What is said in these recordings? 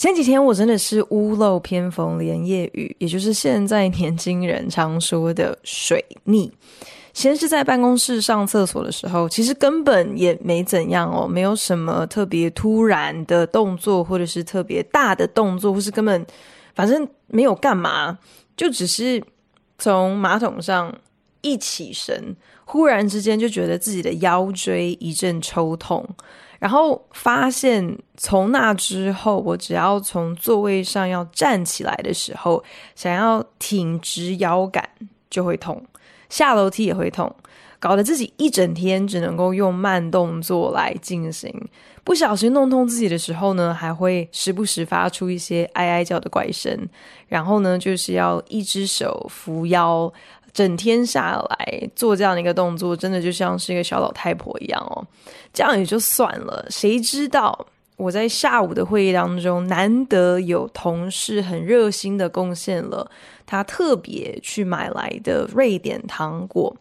前几天我真的是屋漏偏逢连夜雨，也就是现在年轻人常说的水逆。先是在办公室上厕所的时候，其实根本也没怎样哦，没有什么特别突然的动作，或者是特别大的动作，或是根本反正没有干嘛，就只是从马桶上一起身，忽然之间就觉得自己的腰椎一阵抽痛。然后发现，从那之后，我只要从座位上要站起来的时候，想要挺直腰杆就会痛，下楼梯也会痛，搞得自己一整天只能够用慢动作来进行。不小心弄痛自己的时候呢，还会时不时发出一些哀哀叫的怪声。然后呢，就是要一只手扶腰。整天下来做这样的一个动作，真的就像是一个小老太婆一样哦。这样也就算了，谁知道我在下午的会议当中，难得有同事很热心的贡献了他特别去买来的瑞典糖果。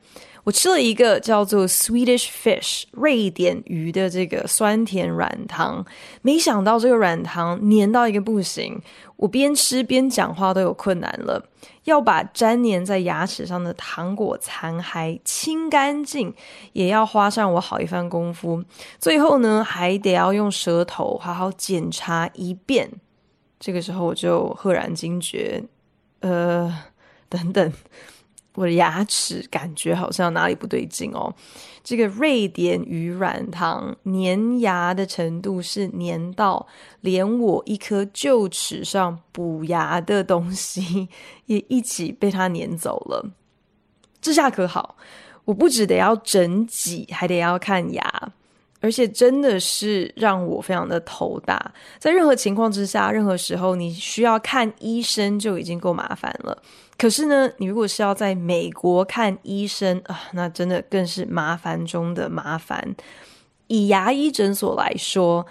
我吃了一个叫做 Swedish Fish 瑞典鱼的这个酸甜软糖，没想到这个软糖黏到一个不行，我边吃边讲话都有困难了。要把粘黏在牙齿上的糖果残骸清干净，也要花上我好一番功夫。最后呢，还得要用舌头好好检查一遍。这个时候我就赫然惊觉，呃，等等。我的牙齿感觉好像哪里不对劲哦。这个瑞典鱼软糖粘牙的程度是粘到连我一颗臼齿上补牙的东西 也一起被它粘走了。这下可好，我不只得要整挤，还得要看牙。而且真的是让我非常的头大，在任何情况之下，任何时候你需要看医生就已经够麻烦了。可是呢，你如果是要在美国看医生啊，那真的更是麻烦中的麻烦。以牙医诊所来说，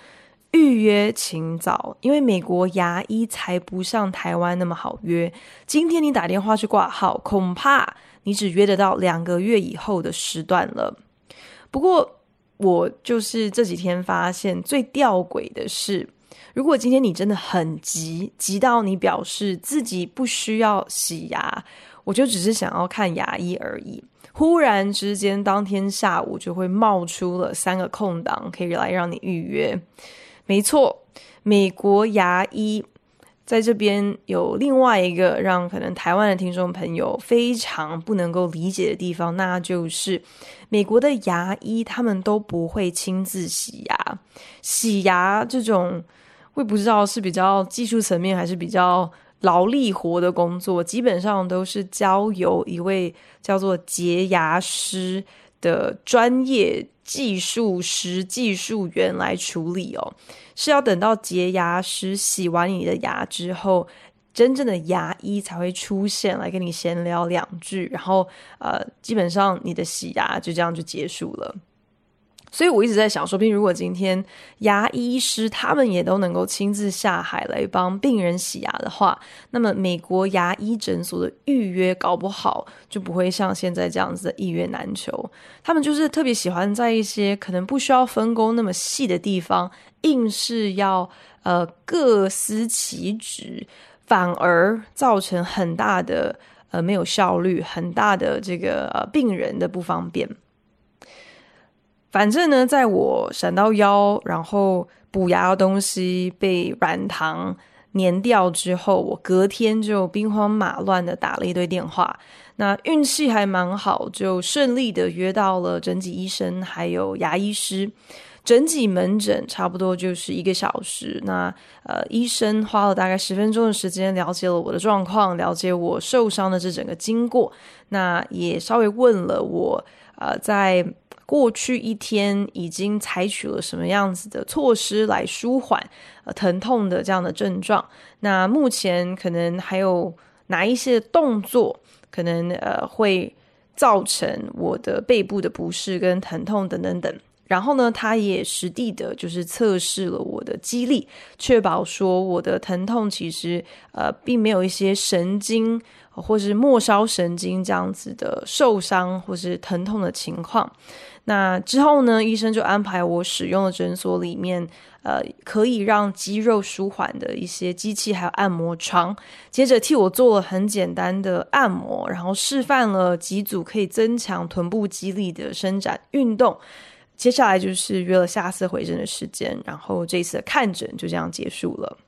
预约请早，因为美国牙医才不像台湾那么好约。今天你打电话去挂号，恐怕你只约得到两个月以后的时段了。不过，我就是这几天发现最吊诡的是，如果今天你真的很急，急到你表示自己不需要洗牙，我就只是想要看牙医而已。忽然之间，当天下午就会冒出了三个空档，可以来让你预约。没错，美国牙医。在这边有另外一个让可能台湾的听众朋友非常不能够理解的地方，那就是美国的牙医他们都不会亲自洗牙。洗牙这种，我也不知道是比较技术层面还是比较劳力活的工作，基本上都是交由一位叫做洁牙师的专业技术师、技术员来处理哦。是要等到洁牙师洗完你的牙之后，真正的牙医才会出现来跟你闲聊两句，然后呃，基本上你的洗牙就这样就结束了。所以我一直在想，说不定如果今天牙医师他们也都能够亲自下海来帮病人洗牙的话，那么美国牙医诊所的预约搞不好就不会像现在这样子的一约难求。他们就是特别喜欢在一些可能不需要分工那么细的地方，硬是要呃各司其职，反而造成很大的呃没有效率，很大的这个呃病人的不方便。反正呢，在我闪到腰，然后补牙的东西被软糖粘掉之后，我隔天就兵荒马乱的打了一堆电话。那运气还蛮好，就顺利的约到了整体医生还有牙医师。整体门诊差不多就是一个小时。那呃，医生花了大概十分钟的时间了解了我的状况，了解我受伤的这整个经过。那也稍微问了我呃，在过去一天已经采取了什么样子的措施来舒缓呃疼痛的这样的症状。那目前可能还有哪一些动作可能呃会造成我的背部的不适跟疼痛等等等。然后呢，他也实地的，就是测试了我的肌力，确保说我的疼痛其实呃并没有一些神经或是末梢神经这样子的受伤或是疼痛的情况。那之后呢，医生就安排我使用了诊所里面呃可以让肌肉舒缓的一些机器，还有按摩床。接着替我做了很简单的按摩，然后示范了几组可以增强臀部肌力的伸展运动。接下来就是约了下次回诊的时间，然后这次的看诊就这样结束了。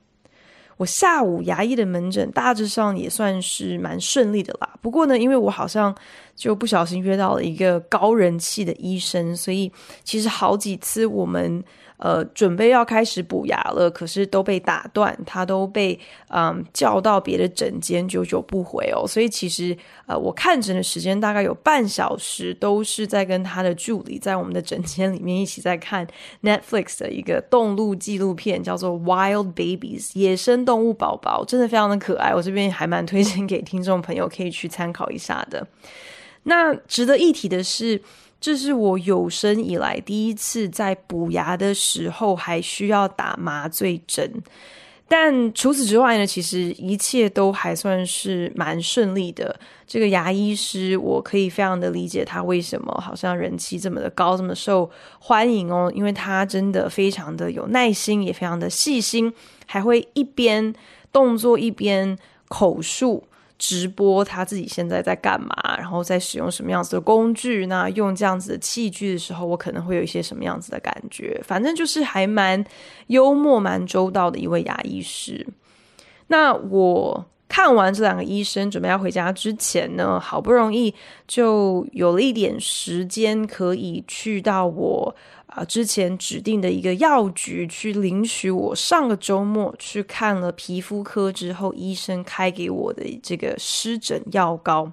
我下午牙医的门诊大致上也算是蛮顺利的啦。不过呢，因为我好像就不小心约到了一个高人气的医生，所以其实好几次我们。呃，准备要开始补牙了，可是都被打断，他都被嗯叫到别的诊间，久久不回哦。所以其实呃，我看诊的时间大概有半小时，都是在跟他的助理在我们的诊间里面一起在看 Netflix 的一个动物纪录片，叫做《Wild Babies》野生动物宝宝，真的非常的可爱。我这边还蛮推荐给听众朋友可以去参考一下的。那值得一提的是。这是我有生以来第一次在补牙的时候还需要打麻醉针，但除此之外呢，其实一切都还算是蛮顺利的。这个牙医师，我可以非常的理解他为什么好像人气这么的高，这么受欢迎哦，因为他真的非常的有耐心，也非常的细心，还会一边动作一边口述。直播他自己现在在干嘛，然后在使用什么样子的工具，那用这样子的器具的时候，我可能会有一些什么样子的感觉。反正就是还蛮幽默、蛮周到的一位牙医师。那我看完这两个医生，准备要回家之前呢，好不容易就有了一点时间可以去到我。啊，之前指定的一个药局去领取我上个周末去看了皮肤科之后，医生开给我的这个湿疹药膏。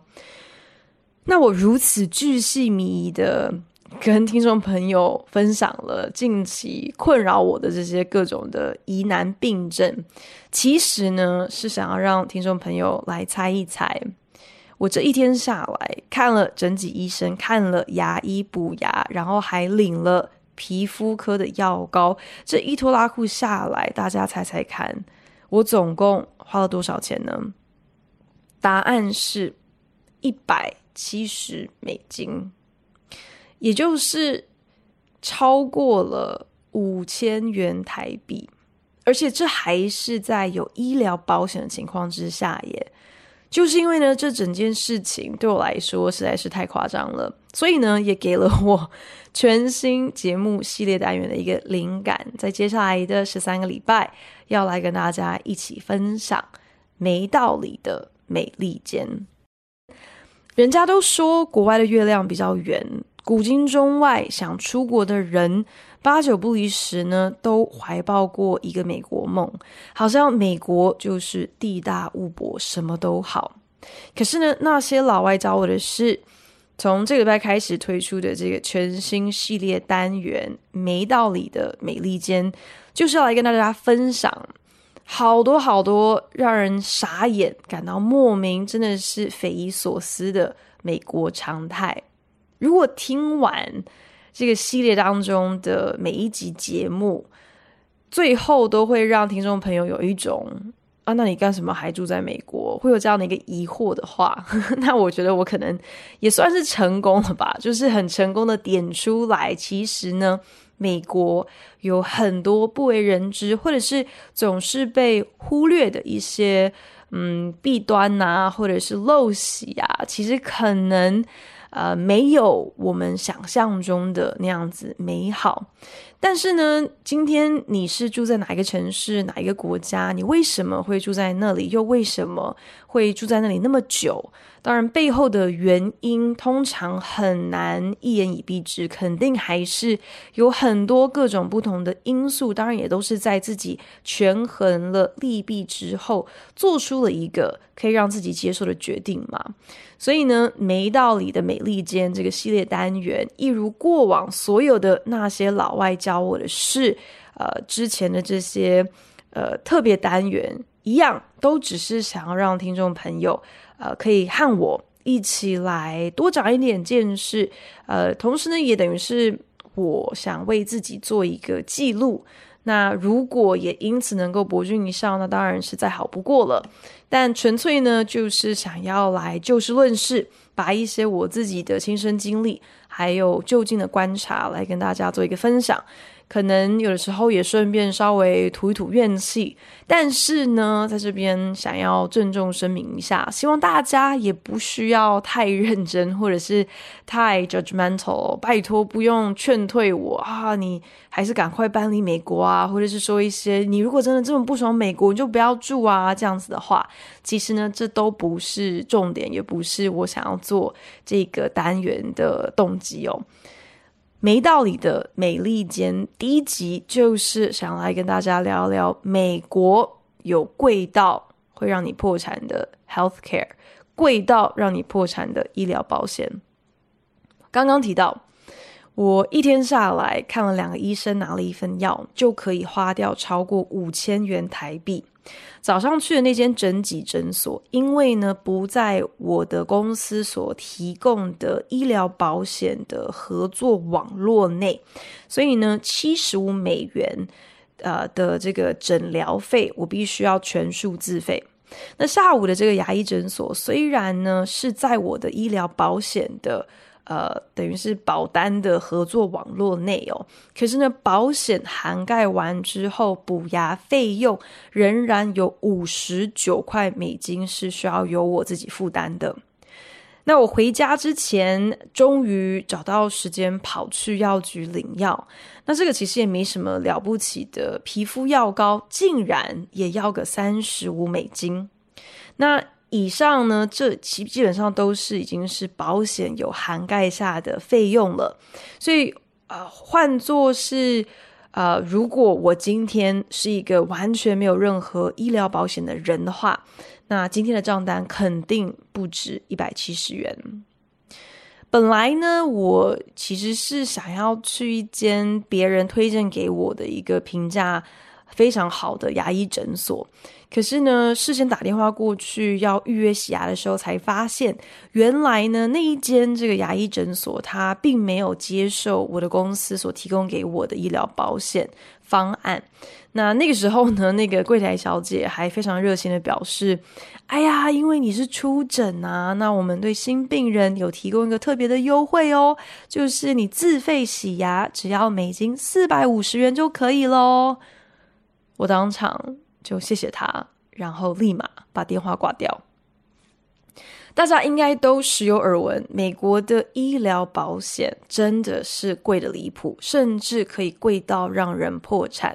那我如此巨细靡遗的跟听众朋友分享了近期困扰我的这些各种的疑难病症，其实呢是想要让听众朋友来猜一猜，我这一天下来看了整体医生，看了牙医补牙，然后还领了。皮肤科的药膏，这一拖拉库下来，大家猜猜看，我总共花了多少钱呢？答案是一百七十美金，也就是超过了五千元台币，而且这还是在有医疗保险的情况之下耶。就是因为呢，这整件事情对我来说实在是太夸张了，所以呢，也给了我全新节目系列单元的一个灵感。在接下来的十三个礼拜，要来跟大家一起分享没道理的美利坚。人家都说国外的月亮比较圆，古今中外想出国的人。八九不离十呢，都怀抱过一个美国梦，好像美国就是地大物博，什么都好。可是呢，那些老外教我的是，从这个礼拜开始推出的这个全新系列单元《没道理的美利坚》，就是要来跟大家分享好多好多让人傻眼、感到莫名、真的是匪夷所思的美国常态。如果听完，这个系列当中的每一集节目，最后都会让听众朋友有一种啊，那你干什么还住在美国？会有这样的一个疑惑的话，那我觉得我可能也算是成功了吧，就是很成功的点出来，其实呢，美国有很多不为人知，或者是总是被忽略的一些嗯弊端呐、啊，或者是陋习啊，其实可能。呃，没有我们想象中的那样子美好，但是呢，今天你是住在哪一个城市、哪一个国家？你为什么会住在那里？又为什么会住在那里那么久？当然，背后的原因通常很难一言以蔽之，肯定还是有很多各种不同的因素。当然，也都是在自己权衡了利弊之后，做出了一个可以让自己接受的决定嘛。所以呢，没道理的美利坚这个系列单元，一如过往所有的那些老外教我的事，呃，之前的这些呃特别单元一样，都只是想要让听众朋友呃可以和我一起来多长一点见识，呃，同时呢，也等于是我想为自己做一个记录。那如果也因此能够博君一笑，那当然是再好不过了。但纯粹呢，就是想要来就事论事，把一些我自己的亲身经历，还有就近的观察，来跟大家做一个分享。可能有的时候也顺便稍微吐一吐怨气，但是呢，在这边想要郑重声明一下，希望大家也不需要太认真或者是太 judgmental，拜托不用劝退我啊，你还是赶快搬离美国啊，或者是说一些你如果真的这么不爽美国，你就不要住啊这样子的话，其实呢，这都不是重点，也不是我想要做这个单元的动机哦。没道理的美利坚第一集就是想来跟大家聊聊美国有贵到会让你破产的 healthcare，贵到让你破产的医疗保险。刚刚提到，我一天下来看了两个医生，拿了一份药就可以花掉超过五千元台币。早上去的那间整脊诊所，因为呢不在我的公司所提供的医疗保险的合作网络内，所以呢七十五美元呃的这个诊疗费，我必须要全数自费。那下午的这个牙医诊所，虽然呢是在我的医疗保险的。呃，等于是保单的合作网络内哦，可是呢，保险涵盖完之后，补牙费用仍然有五十九块美金是需要由我自己负担的。那我回家之前，终于找到时间跑去药局领药。那这个其实也没什么了不起的，皮肤药膏竟然也要个三十五美金。那以上呢，这基基本上都是已经是保险有涵盖下的费用了，所以呃，换作是呃，如果我今天是一个完全没有任何医疗保险的人的话，那今天的账单肯定不止一百七十元。本来呢，我其实是想要去一间别人推荐给我的一个评价非常好的牙医诊所。可是呢，事先打电话过去要预约洗牙的时候，才发现原来呢，那一间这个牙医诊所，它并没有接受我的公司所提供给我的医疗保险方案。那那个时候呢，那个柜台小姐还非常热心的表示：“哎呀，因为你是初诊啊，那我们对新病人有提供一个特别的优惠哦，就是你自费洗牙，只要美金四百五十元就可以喽。”我当场。就谢谢他，然后立马把电话挂掉。大家应该都时有耳闻，美国的医疗保险真的是贵得离谱，甚至可以贵到让人破产。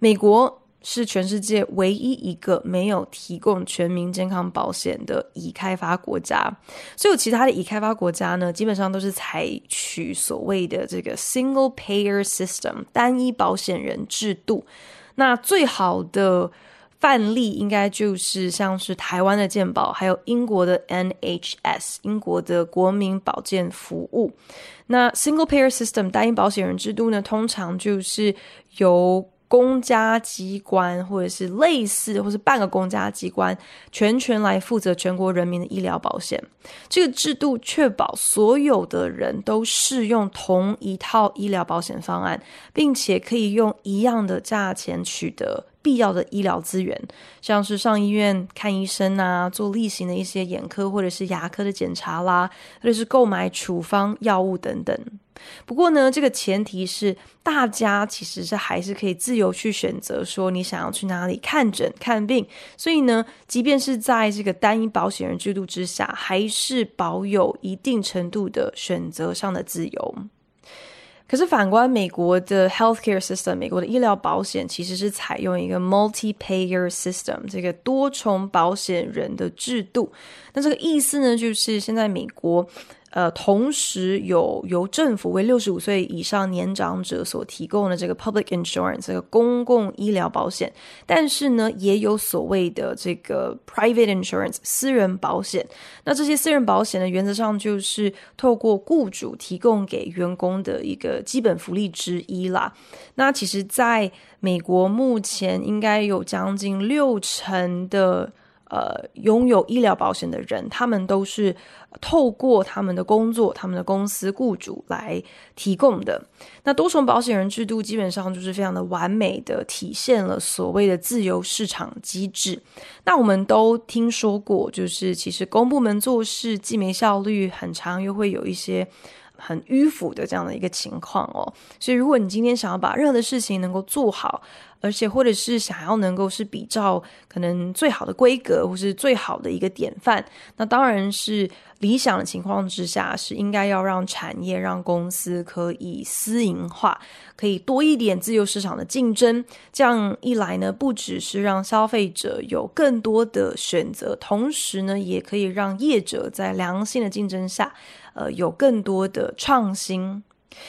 美国是全世界唯一一个没有提供全民健康保险的已开发国家，所有其他的已开发国家呢，基本上都是采取所谓的这个 single payer system 单一保险人制度。那最好的范例应该就是像是台湾的健保，还有英国的 NHS，英国的国民保健服务。那 Single Payer System 单一保险人制度呢，通常就是由公家机关或者是类似，或是半个公家机关全权来负责全国人民的医疗保险。这个制度确保所有的人都适用同一套医疗保险方案，并且可以用一样的价钱取得。必要的医疗资源，像是上医院看医生啊，做例行的一些眼科或者是牙科的检查啦，或者是购买处方药物等等。不过呢，这个前提是大家其实是还是可以自由去选择，说你想要去哪里看诊看病。所以呢，即便是在这个单一保险人制度之下，还是保有一定程度的选择上的自由。可是反观美国的 healthcare system，美国的医疗保险其实是采用一个 multi-payer system，这个多重保险人的制度。那这个意思呢，就是现在美国。呃，同时有由政府为六十五岁以上年长者所提供的这个 public insurance 这个公共医疗保险，但是呢，也有所谓的这个 private insurance 私人保险。那这些私人保险呢，原则上就是透过雇主提供给员工的一个基本福利之一啦。那其实，在美国目前应该有将近六成的。呃，拥有医疗保险的人，他们都是透过他们的工作、他们的公司雇主来提供的。那多重保险人制度基本上就是非常的完美的体现了所谓的自由市场机制。那我们都听说过，就是其实公部门做事既没效率，很长又会有一些很迂腐的这样的一个情况哦。所以，如果你今天想要把任何的事情能够做好，而且，或者是想要能够是比照可能最好的规格，或是最好的一个典范，那当然是理想的情况之下，是应该要让产业、让公司可以私营化，可以多一点自由市场的竞争。这样一来呢，不只是让消费者有更多的选择，同时呢，也可以让业者在良性的竞争下，呃，有更多的创新。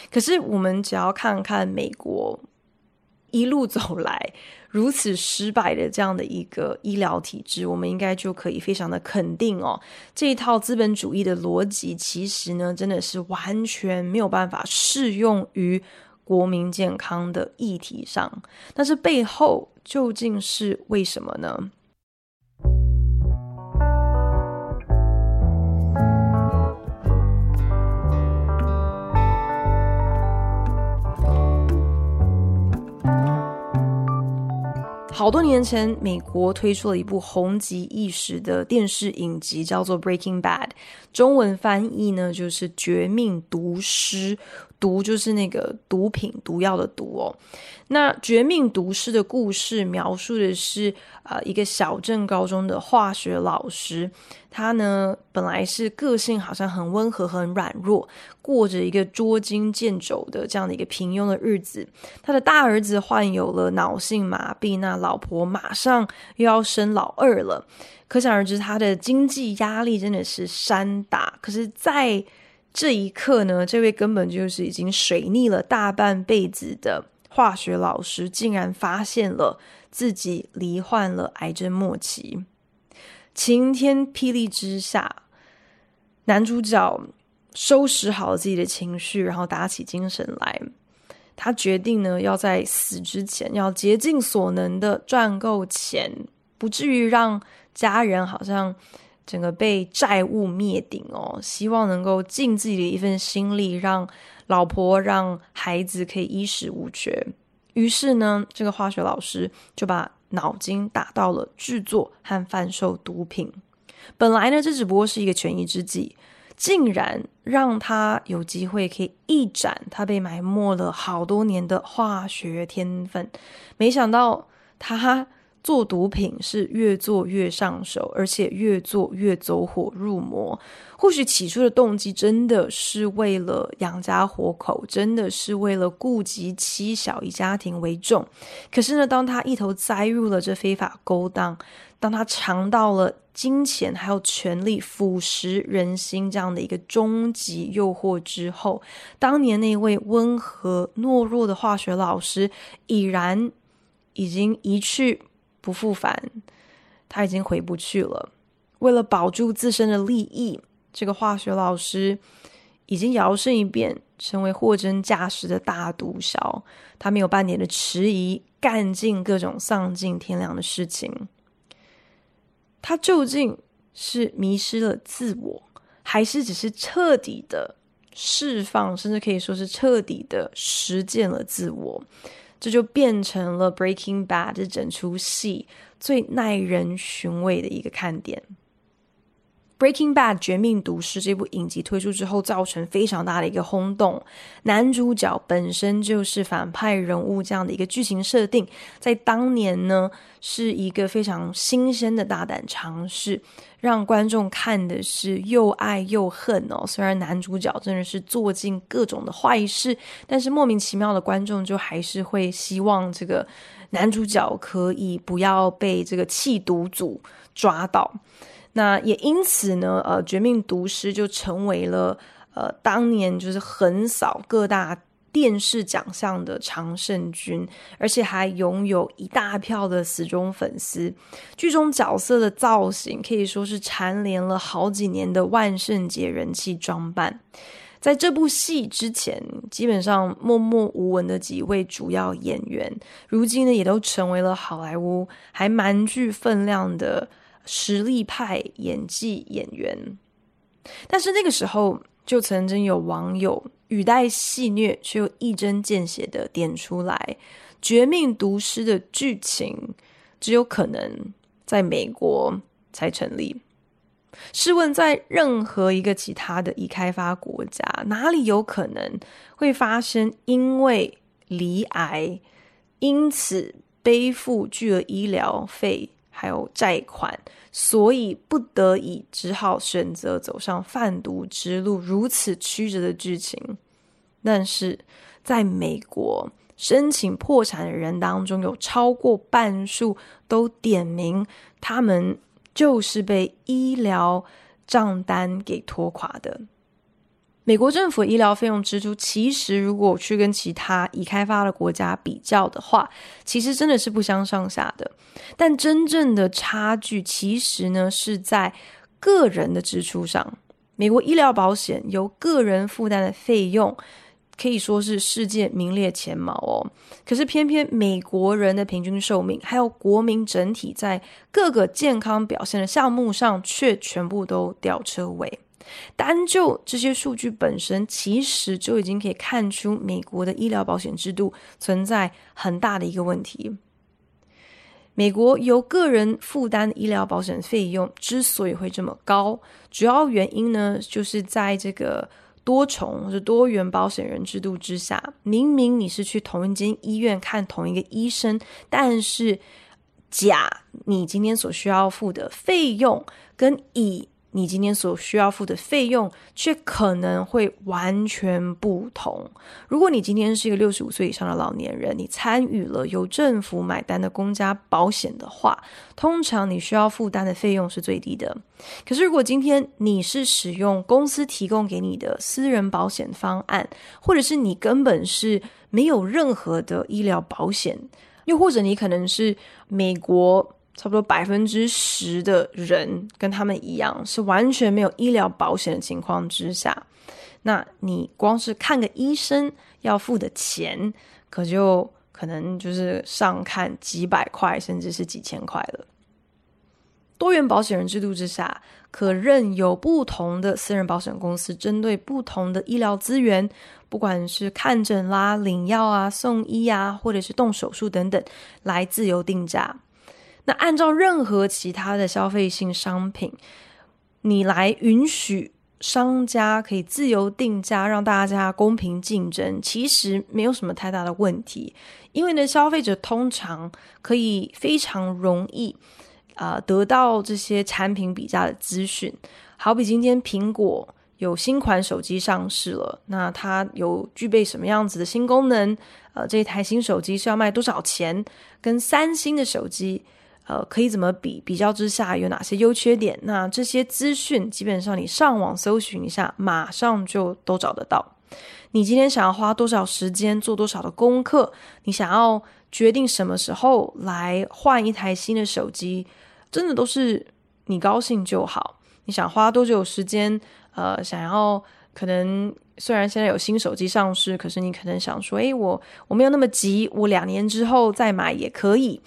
可是，我们只要看看美国。一路走来如此失败的这样的一个医疗体制，我们应该就可以非常的肯定哦，这一套资本主义的逻辑其实呢，真的是完全没有办法适用于国民健康的议题上。但是背后究竟是为什么呢？好多年前，美国推出了一部红极一时的电视影集，叫做《Breaking Bad》，中文翻译呢就是《绝命毒师》。毒就是那个毒品、毒药的毒哦。那绝命毒师的故事描述的是，呃，一个小镇高中的化学老师，他呢本来是个性好像很温和、很软弱，过着一个捉襟见肘的这样的一个平庸的日子。他的大儿子患有了脑性麻痹，那老婆马上又要生老二了，可想而知，他的经济压力真的是山大。可是，在这一刻呢，这位根本就是已经水逆了大半辈子的化学老师，竟然发现了自己罹患了癌症末期。晴天霹雳之下，男主角收拾好自己的情绪，然后打起精神来。他决定呢，要在死之前要竭尽所能的赚够钱，不至于让家人好像。整个被债务灭顶哦，希望能够尽自己的一份心力，让老婆、让孩子可以衣食无缺。于是呢，这个化学老师就把脑筋打到了制作和贩售毒品。本来呢，这只不过是一个权宜之计，竟然让他有机会可以一展他被埋没了好多年的化学天分。没想到他。做毒品是越做越上手，而且越做越走火入魔。或许起初的动机真的是为了养家活口，真的是为了顾及妻小一家庭为重。可是呢，当他一头栽入了这非法勾当，当他尝到了金钱还有权力腐蚀人心这样的一个终极诱惑之后，当年那位温和懦弱的化学老师已然已经一去。不复返，他已经回不去了。为了保住自身的利益，这个化学老师已经摇身一变，成为货真价实的大毒枭。他没有半点的迟疑，干尽各种丧尽天良的事情。他究竟是迷失了自我，还是只是彻底的释放，甚至可以说是彻底的实践了自我？这就变成了《Breaking Bad》这整出戏最耐人寻味的一个看点。Breaking Bad 绝命毒师这部影集推出之后，造成非常大的一个轰动。男主角本身就是反派人物，这样的一个剧情设定，在当年呢是一个非常新鲜的大胆尝试，让观众看的是又爱又恨哦。虽然男主角真的是做尽各种的坏事，但是莫名其妙的观众就还是会希望这个男主角可以不要被这个缉毒组抓到。那也因此呢，呃，《绝命毒师》就成为了呃当年就是横扫各大电视奖项的常胜军，而且还拥有一大票的死忠粉丝。剧中角色的造型可以说是蝉联了好几年的万圣节人气装扮。在这部戏之前，基本上默默无闻的几位主要演员，如今呢也都成为了好莱坞还蛮具分量的。实力派演技演员，但是那个时候就曾经有网友语带戏谑却又一针见血的点出来，《绝命毒师》的剧情只有可能在美国才成立。试问，在任何一个其他的已开发国家，哪里有可能会发生因为罹癌，因此背负巨额医疗费？还有债款，所以不得已只好选择走上贩毒之路，如此曲折的剧情。但是，在美国申请破产的人当中，有超过半数都点名，他们就是被医疗账单给拖垮的。美国政府医疗费用支出，其实如果去跟其他已开发的国家比较的话，其实真的是不相上下的。但真正的差距，其实呢是在个人的支出上。美国医疗保险由个人负担的费用，可以说是世界名列前茅哦。可是偏偏美国人的平均寿命，还有国民整体在各个健康表现的项目上，却全部都吊车尾。单就这些数据本身，其实就已经可以看出美国的医疗保险制度存在很大的一个问题。美国由个人负担的医疗保险费用之所以会这么高，主要原因呢，就是在这个多重或者多元保险人制度之下，明明你是去同一间医院看同一个医生，但是甲你今天所需要付的费用跟乙。你今天所需要付的费用却可能会完全不同。如果你今天是一个六十五岁以上的老年人，你参与了由政府买单的公家保险的话，通常你需要负担的费用是最低的。可是如果今天你是使用公司提供给你的私人保险方案，或者是你根本是没有任何的医疗保险，又或者你可能是美国。差不多百分之十的人跟他们一样，是完全没有医疗保险的情况之下，那你光是看个医生要付的钱，可就可能就是上看几百块，甚至是几千块了。多元保险人制度之下，可任由不同的私人保险公司针对不同的医疗资源，不管是看诊啦、领药啊、送医啊，或者是动手术等等，来自由定价。那按照任何其他的消费性商品，你来允许商家可以自由定价，让大家公平竞争，其实没有什么太大的问题。因为呢，消费者通常可以非常容易啊、得到这些产品比价的资讯。好比今天苹果有新款手机上市了，那它有具备什么样子的新功能？呃，这一台新手机是要卖多少钱？跟三星的手机。呃，可以怎么比？比较之下有哪些优缺点？那这些资讯基本上你上网搜寻一下，马上就都找得到。你今天想要花多少时间做多少的功课？你想要决定什么时候来换一台新的手机，真的都是你高兴就好。你想花多久时间？呃，想要可能虽然现在有新手机上市，可是你可能想说，诶，我我没有那么急，我两年之后再买也可以。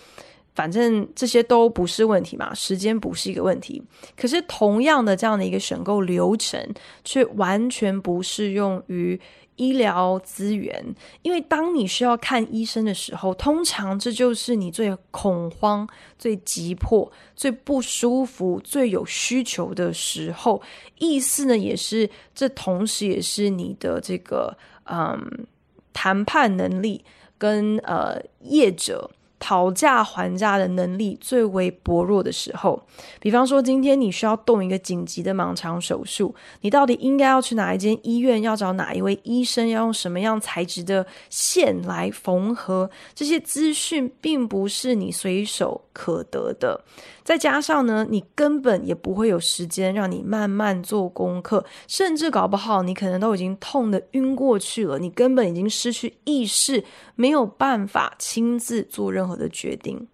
反正这些都不是问题嘛，时间不是一个问题。可是同样的这样的一个选购流程，却完全不适用于医疗资源，因为当你需要看医生的时候，通常这就是你最恐慌、最急迫、最不舒服、最有需求的时候。意思呢，也是这同时也是你的这个嗯谈判能力跟呃业者。讨价还价的能力最为薄弱的时候，比方说今天你需要动一个紧急的盲肠手术，你到底应该要去哪一间医院？要找哪一位医生？要用什么样材质的线来缝合？这些资讯并不是你随手可得的。再加上呢，你根本也不会有时间让你慢慢做功课，甚至搞不好你可能都已经痛得晕过去了，你根本已经失去意识，没有办法亲自做任何的决定。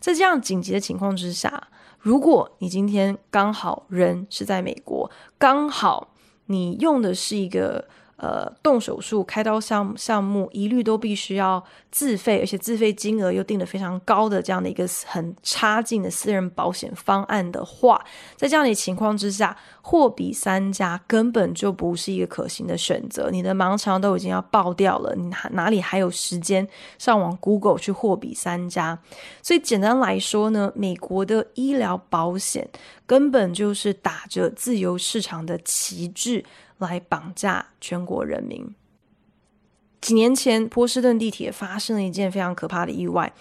在这样紧急的情况之下，如果你今天刚好人是在美国，刚好你用的是一个。呃，动手术、开刀项项目一律都必须要自费，而且自费金额又定得非常高的这样的一个很差劲的私人保险方案的话，在这样的情况之下，货比三家根本就不是一个可行的选择。你的盲肠都已经要爆掉了，你哪里还有时间上网 Google 去货比三家？所以简单来说呢，美国的医疗保险根本就是打着自由市场的旗帜。来绑架全国人民。几年前，波士顿地铁发生了一件非常可怕的意外，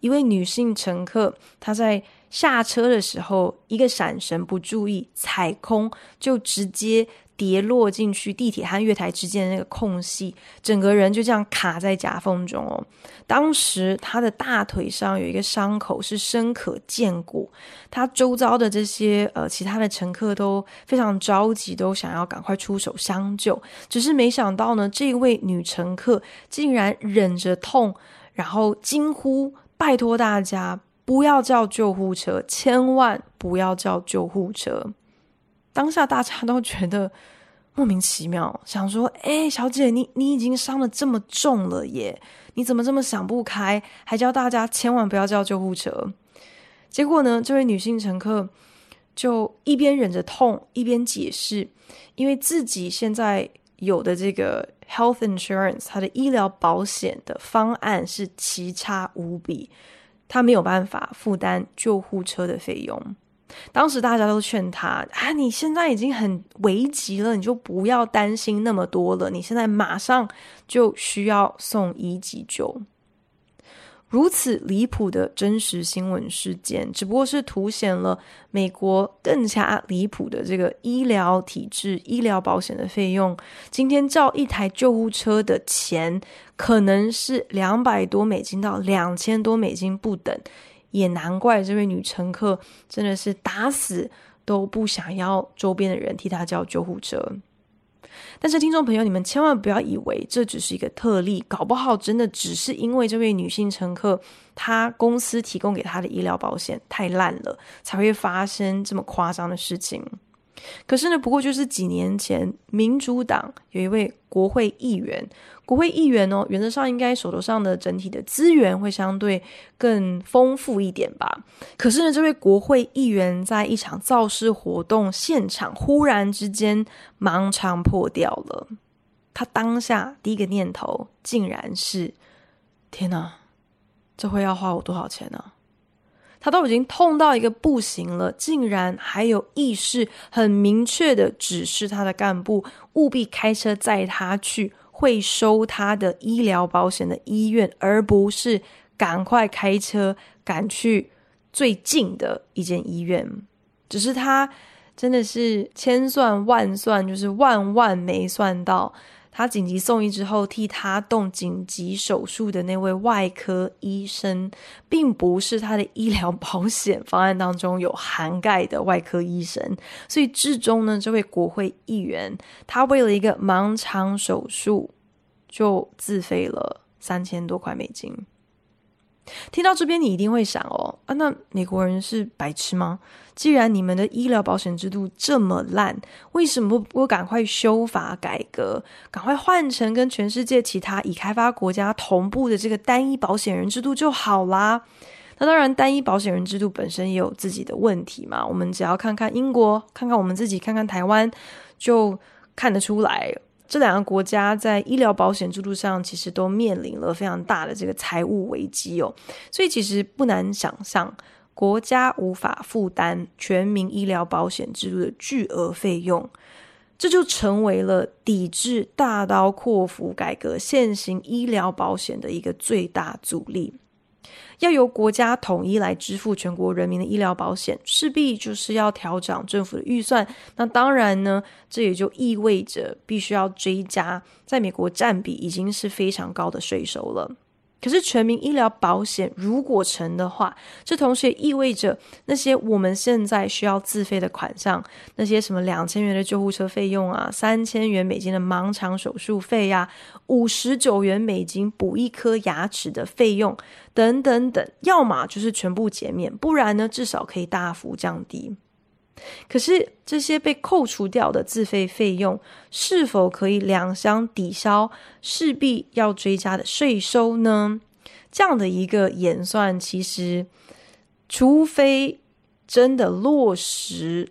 一位女性乘客她在下车的时候，一个闪神不注意踩空，就直接。跌落进去地铁和月台之间的那个空隙，整个人就这样卡在夹缝中哦。当时他的大腿上有一个伤口，是深可见骨。他周遭的这些呃其他的乘客都非常着急，都想要赶快出手相救。只是没想到呢，这位女乘客竟然忍着痛，然后惊呼：“拜托大家不要叫救护车，千万不要叫救护车！”当下大家都觉得莫名其妙，想说：“哎，小姐，你你已经伤的这么重了耶，你怎么这么想不开，还叫大家千万不要叫救护车？”结果呢，这位女性乘客就一边忍着痛，一边解释，因为自己现在有的这个 health insurance，她的医疗保险的方案是奇差无比，她没有办法负担救护车的费用。当时大家都劝他啊，你现在已经很危急了，你就不要担心那么多了。你现在马上就需要送医急救。如此离谱的真实新闻事件，只不过是凸显了美国更加离谱的这个医疗体制、医疗保险的费用。今天叫一台救护车的钱，可能是两百多美金到两千多美金不等。也难怪这位女乘客真的是打死都不想要周边的人替她叫救护车。但是听众朋友，你们千万不要以为这只是一个特例，搞不好真的只是因为这位女性乘客她公司提供给她的医疗保险太烂了，才会发生这么夸张的事情。可是呢，不过就是几年前，民主党有一位国会议员，国会议员哦，原则上应该手头上的整体的资源会相对更丰富一点吧。可是呢，这位国会议员在一场造势活动现场，忽然之间盲肠破掉了。他当下第一个念头竟然是：天哪，这会要花我多少钱呢？他都已经痛到一个不行了，竟然还有意识很明确的指示他的干部务必开车载他去会收他的医疗保险的医院，而不是赶快开车赶去最近的一间医院。只是他真的是千算万算，就是万万没算到。他紧急送医之后，替他动紧急手术的那位外科医生，并不是他的医疗保险方案当中有涵盖的外科医生，所以至终呢，这位国会议员，他为了一个盲肠手术，就自费了三千多块美金。听到这边，你一定会想哦，啊，那美国人是白痴吗？既然你们的医疗保险制度这么烂，为什么不不赶快修法改革，赶快换成跟全世界其他已开发国家同步的这个单一保险人制度就好啦？那当然，单一保险人制度本身也有自己的问题嘛。我们只要看看英国，看看我们自己，看看台湾，就看得出来。这两个国家在医疗保险制度上其实都面临了非常大的这个财务危机哦，所以其实不难想象，国家无法负担全民医疗保险制度的巨额费用，这就成为了抵制大刀阔斧改革现行医疗保险的一个最大阻力。要由国家统一来支付全国人民的医疗保险，势必就是要调整政府的预算。那当然呢，这也就意味着必须要追加在美国占比已经是非常高的税收了。可是全民医疗保险如果成的话，这同时也意味着那些我们现在需要自费的款项，那些什么两千元的救护车费用啊，三千元美金的盲肠手术费呀，五十九元美金补一颗牙齿的费用等等等，要么就是全部减免，不然呢，至少可以大幅降低。可是这些被扣除掉的自费费用，是否可以两相抵消势必要追加的税收呢？这样的一个演算，其实除非真的落实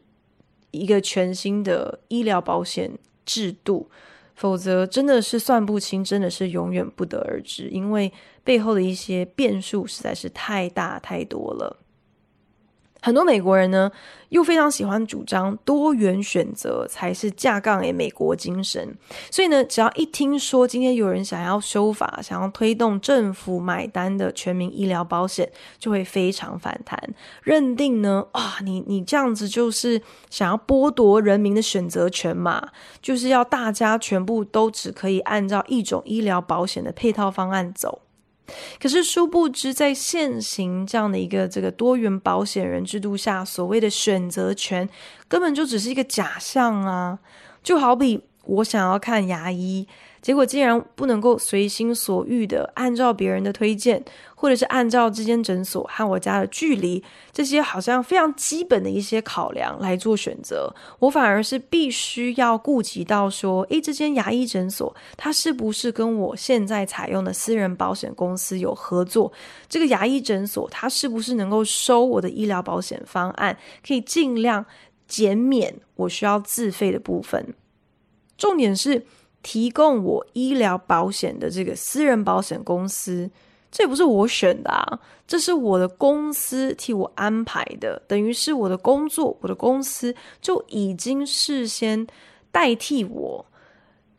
一个全新的医疗保险制度，否则真的是算不清，真的是永远不得而知，因为背后的一些变数实在是太大太多了。很多美国人呢，又非常喜欢主张多元选择才是架杠诶美国精神，所以呢，只要一听说今天有人想要修法，想要推动政府买单的全民医疗保险，就会非常反弹，认定呢，啊，你你这样子就是想要剥夺人民的选择权嘛，就是要大家全部都只可以按照一种医疗保险的配套方案走。可是，殊不知，在现行这样的一个这个多元保险人制度下，所谓的选择权根本就只是一个假象啊！就好比我想要看牙医。结果竟然不能够随心所欲的按照别人的推荐，或者是按照这间诊所和我家的距离，这些好像非常基本的一些考量来做选择，我反而是必须要顾及到说，诶，这间牙医诊所它是不是跟我现在采用的私人保险公司有合作？这个牙医诊所它是不是能够收我的医疗保险方案，可以尽量减免我需要自费的部分？重点是。提供我医疗保险的这个私人保险公司，这也不是我选的啊，这是我的公司替我安排的，等于是我的工作，我的公司就已经事先代替我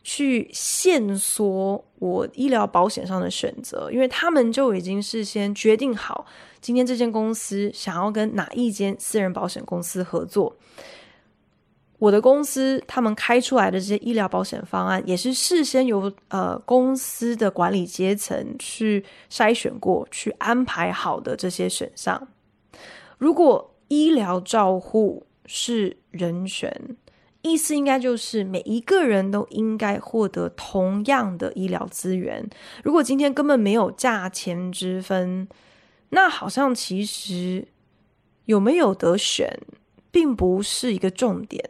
去限缩我医疗保险上的选择，因为他们就已经事先决定好，今天这间公司想要跟哪一间私人保险公司合作。我的公司他们开出来的这些医疗保险方案，也是事先由呃公司的管理阶层去筛选过去安排好的这些选项。如果医疗照护是人权，意思应该就是每一个人都应该获得同样的医疗资源。如果今天根本没有价钱之分，那好像其实有没有得选，并不是一个重点。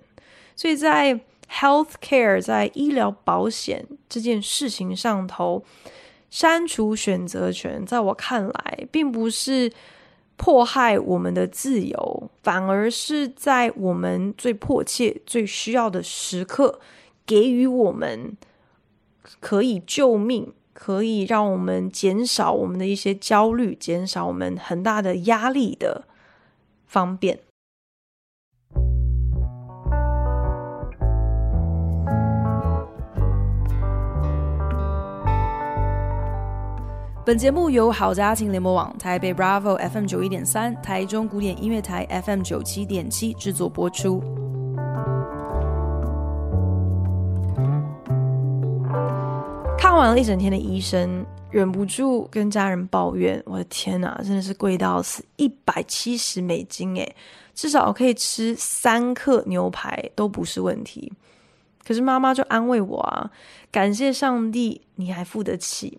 所以在 healthcare 在医疗保险这件事情上头，删除选择权，在我看来，并不是迫害我们的自由，反而是在我们最迫切、最需要的时刻，给予我们可以救命、可以让我们减少我们的一些焦虑、减少我们很大的压力的方便。本节目由好家庭联播网、台北 Bravo FM 九一点三、台中古典音乐台 FM 九七点七制作播出。看完了一整天的医生，忍不住跟家人抱怨：“我的天哪，真的是贵到死，一百七十美金诶，至少可以吃三克牛排都不是问题。”可是妈妈就安慰我啊：“感谢上帝，你还付得起。”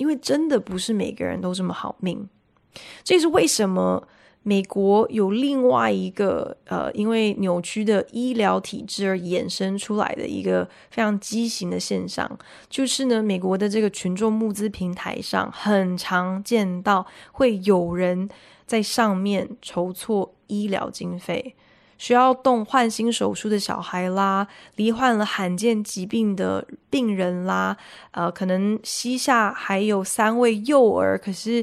因为真的不是每个人都这么好命，这也是为什么美国有另外一个呃，因为扭曲的医疗体制而衍生出来的一个非常畸形的现象，就是呢，美国的这个群众募资平台上，很常见到会有人在上面筹措医疗经费。需要动换心手术的小孩啦，罹患了罕见疾病的病人啦，呃，可能膝下还有三位幼儿，可是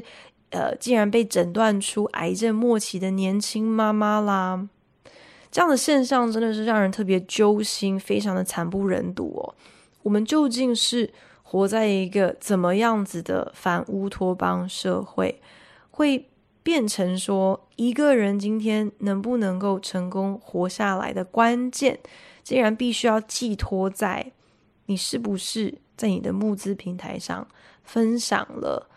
呃，竟然被诊断出癌症末期的年轻妈妈啦，这样的现象真的是让人特别揪心，非常的惨不忍睹哦。我们究竟是活在一个怎么样子的反乌托邦社会，会变成说一个人今天能不能够成功活下来的关键，竟然必须要寄托在你是不是在你的募资平台上分享了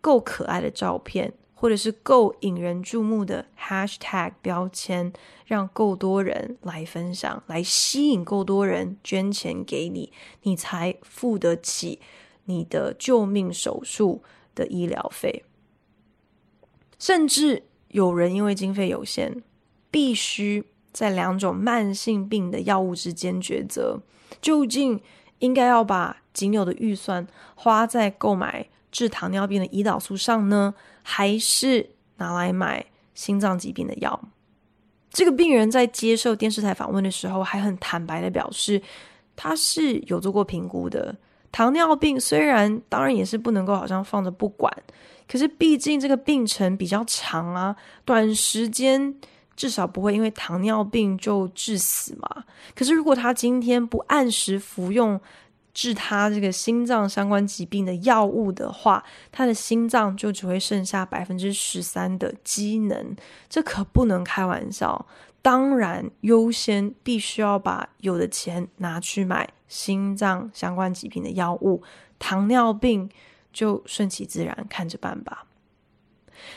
够可爱的照片。或者是够引人注目的 hashtag 标签，让够多人来分享，来吸引够多人捐钱给你，你才付得起你的救命手术的医疗费。甚至有人因为经费有限，必须在两种慢性病的药物之间抉择，究竟应该要把仅有的预算花在购买治糖尿病的胰岛素上呢？还是拿来买心脏疾病的药。这个病人在接受电视台访问的时候，还很坦白的表示，他是有做过评估的。糖尿病虽然当然也是不能够好像放着不管，可是毕竟这个病程比较长啊，短时间至少不会因为糖尿病就致死嘛。可是如果他今天不按时服用，治他这个心脏相关疾病的药物的话，他的心脏就只会剩下百分之十三的机能，这可不能开玩笑。当然，优先必须要把有的钱拿去买心脏相关疾病的药物，糖尿病就顺其自然，看着办吧。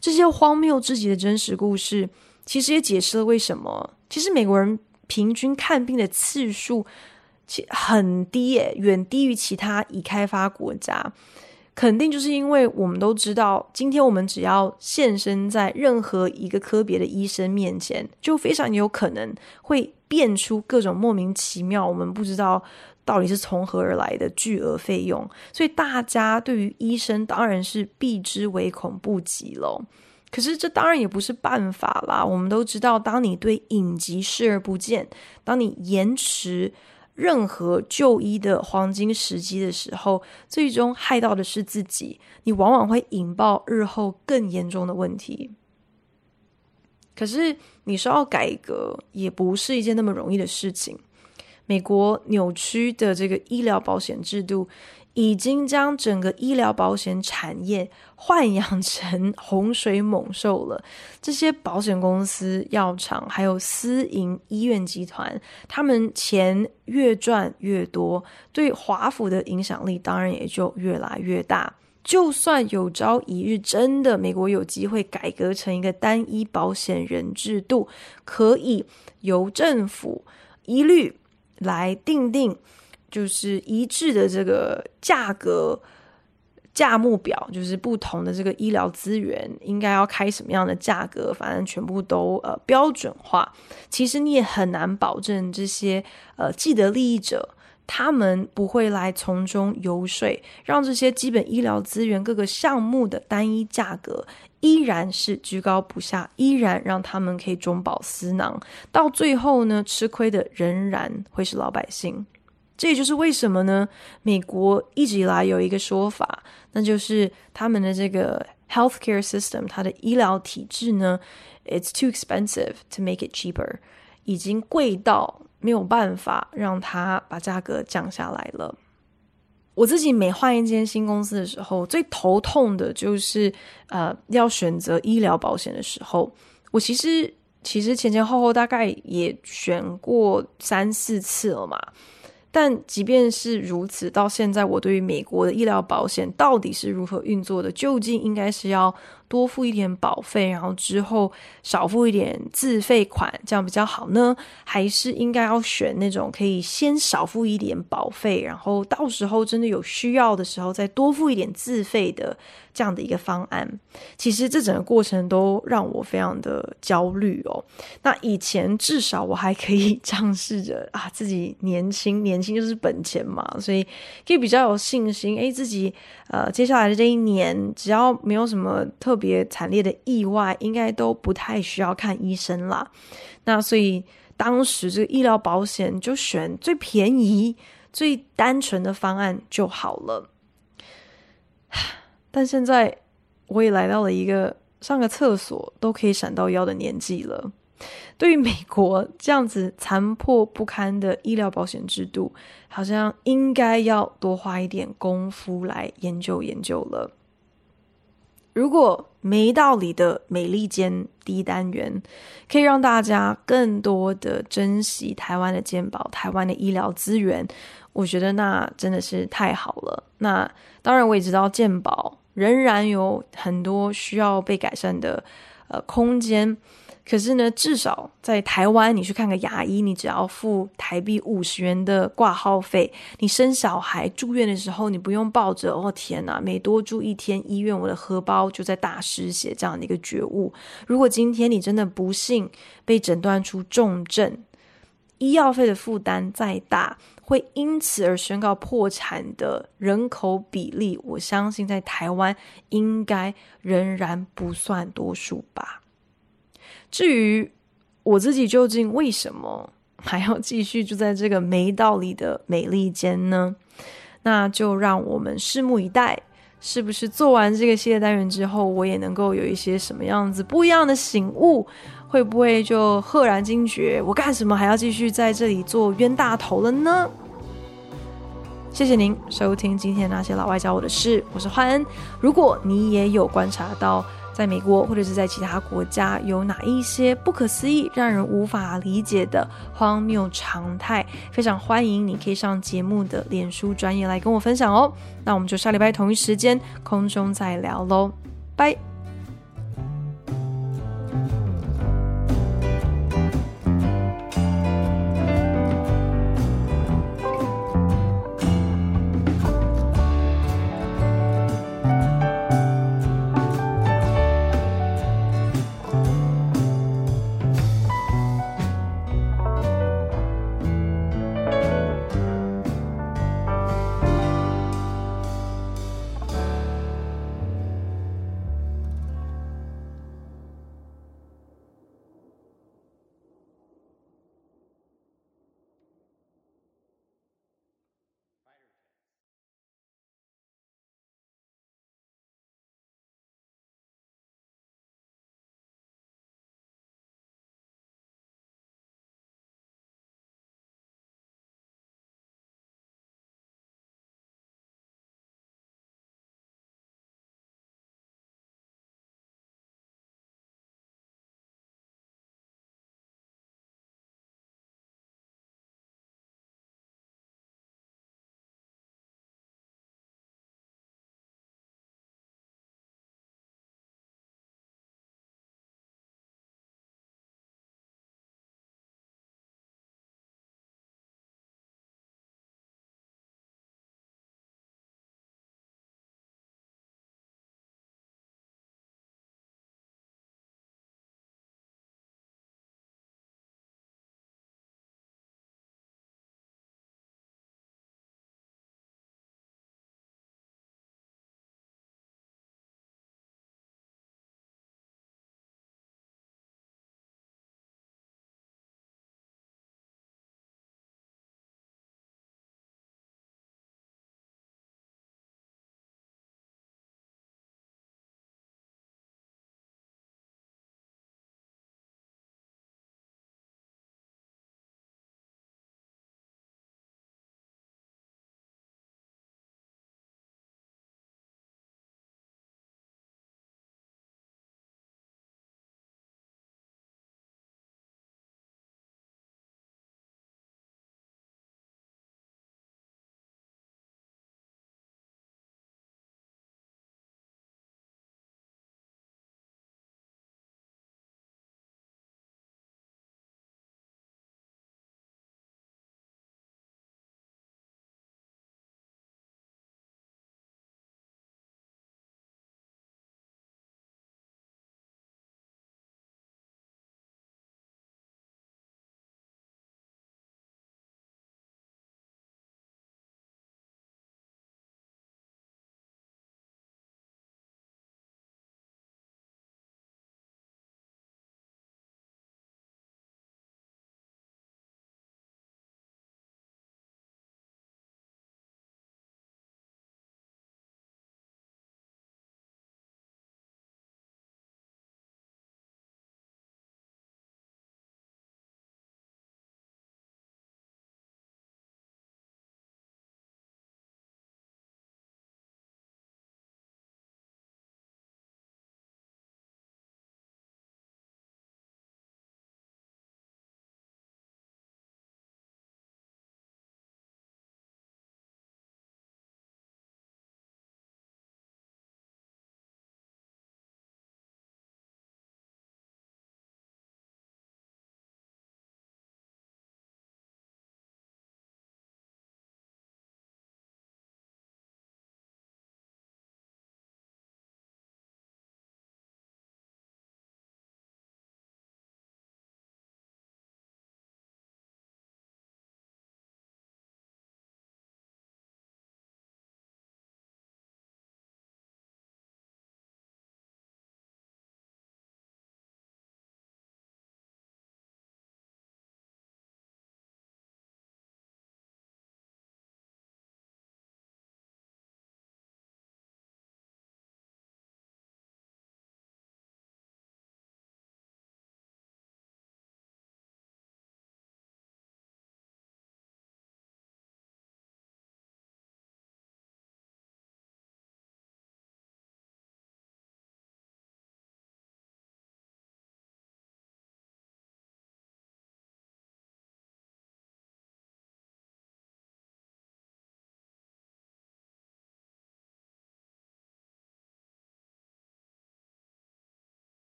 这些荒谬至极的真实故事，其实也解释了为什么，其实美国人平均看病的次数。其很低耶，远低于其他已开发国家，肯定就是因为我们都知道，今天我们只要现身在任何一个科别的医生面前，就非常有可能会变出各种莫名其妙，我们不知道到底是从何而来的巨额费用，所以大家对于医生当然是避之唯恐不及喽。可是这当然也不是办法啦，我们都知道，当你对隐疾视而不见，当你延迟。任何就医的黄金时机的时候，最终害到的是自己。你往往会引爆日后更严重的问题。可是你说要改革，也不是一件那么容易的事情。美国扭曲的这个医疗保险制度，已经将整个医疗保险产业豢养成洪水猛兽了。这些保险公司、药厂还有私营医院集团，他们钱越赚越多，对华府的影响力当然也就越来越大。就算有朝一日真的美国有机会改革成一个单一保险人制度，可以由政府一律来定定。就是一致的这个价格价目表，就是不同的这个医疗资源应该要开什么样的价格，反正全部都呃标准化。其实你也很难保证这些呃既得利益者他们不会来从中游说，让这些基本医疗资源各个项目的单一价格依然是居高不下，依然让他们可以中饱私囊。到最后呢，吃亏的仍然会是老百姓。这也就是为什么呢？美国一直以来有一个说法，那就是他们的这个 healthcare system，它的医疗体制呢，it's too expensive to make it cheaper，已经贵到没有办法让它把价格降下来了。我自己每换一间新公司的时候，最头痛的就是呃，要选择医疗保险的时候，我其实其实前前后后大概也选过三四次了嘛。但即便是如此，到现在我对于美国的医疗保险到底是如何运作的，究竟应该是要多付一点保费，然后之后少付一点自费款，这样比较好呢？还是应该要选那种可以先少付一点保费，然后到时候真的有需要的时候再多付一点自费的这样的一个方案？其实这整个过程都让我非常的焦虑哦。那以前至少我还可以 尝试着啊，自己年轻，年轻就是本钱嘛，所以可以比较有信心。诶，自己呃接下来的这一年，只要没有什么特别别惨烈的意外，应该都不太需要看医生啦。那所以当时这个医疗保险就选最便宜、最单纯的方案就好了。但现在我也来到了一个上个厕所都可以闪到腰的年纪了。对于美国这样子残破不堪的医疗保险制度，好像应该要多花一点功夫来研究研究了。如果没道理的美利坚第一单元可以让大家更多的珍惜台湾的健保、台湾的医疗资源，我觉得那真的是太好了。那当然，我也知道健保仍然有很多需要被改善的呃空间。可是呢，至少在台湾，你去看个牙医，你只要付台币五十元的挂号费。你生小孩住院的时候，你不用抱着“哦天哪，每多住一天医院，我的荷包就在大失血”这样的一个觉悟。如果今天你真的不幸被诊断出重症，医药费的负担再大，会因此而宣告破产的人口比例，我相信在台湾应该仍然不算多数吧。至于我自己究竟为什么还要继续住在这个没道理的美利坚呢？那就让我们拭目以待，是不是做完这个系列单元之后，我也能够有一些什么样子不一样的醒悟？会不会就赫然惊觉，我干什么还要继续在这里做冤大头了呢？谢谢您收听今天那些老外教我的事，我是焕恩。如果你也有观察到，在美国或者是在其他国家，有哪一些不可思议、让人无法理解的荒谬常态？非常欢迎你可以上节目的脸书专业来跟我分享哦。那我们就下礼拜同一时间空中再聊喽，拜。